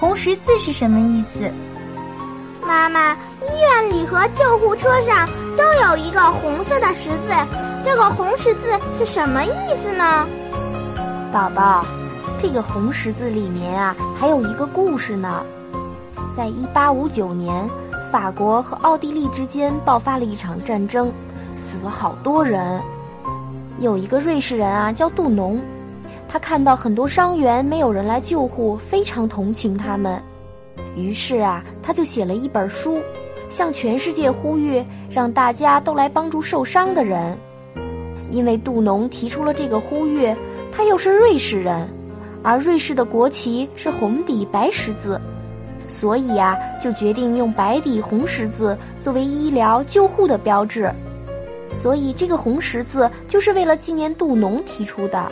红十字是什么意思？妈妈，医院里和救护车上都有一个红色的十字，这个红十字是什么意思呢？宝宝，这个红十字里面啊，还有一个故事呢。在一八五九年，法国和奥地利之间爆发了一场战争，死了好多人。有一个瑞士人啊，叫杜农，他看到很多伤员没有人来救护，非常同情他们。于是啊，他就写了一本书，向全世界呼吁，让大家都来帮助受伤的人。因为杜农提出了这个呼吁，他又是瑞士人，而瑞士的国旗是红底白十字，所以呀，就决定用白底红十字作为医疗救护的标志。所以这个红十字就是为了纪念杜农提出的。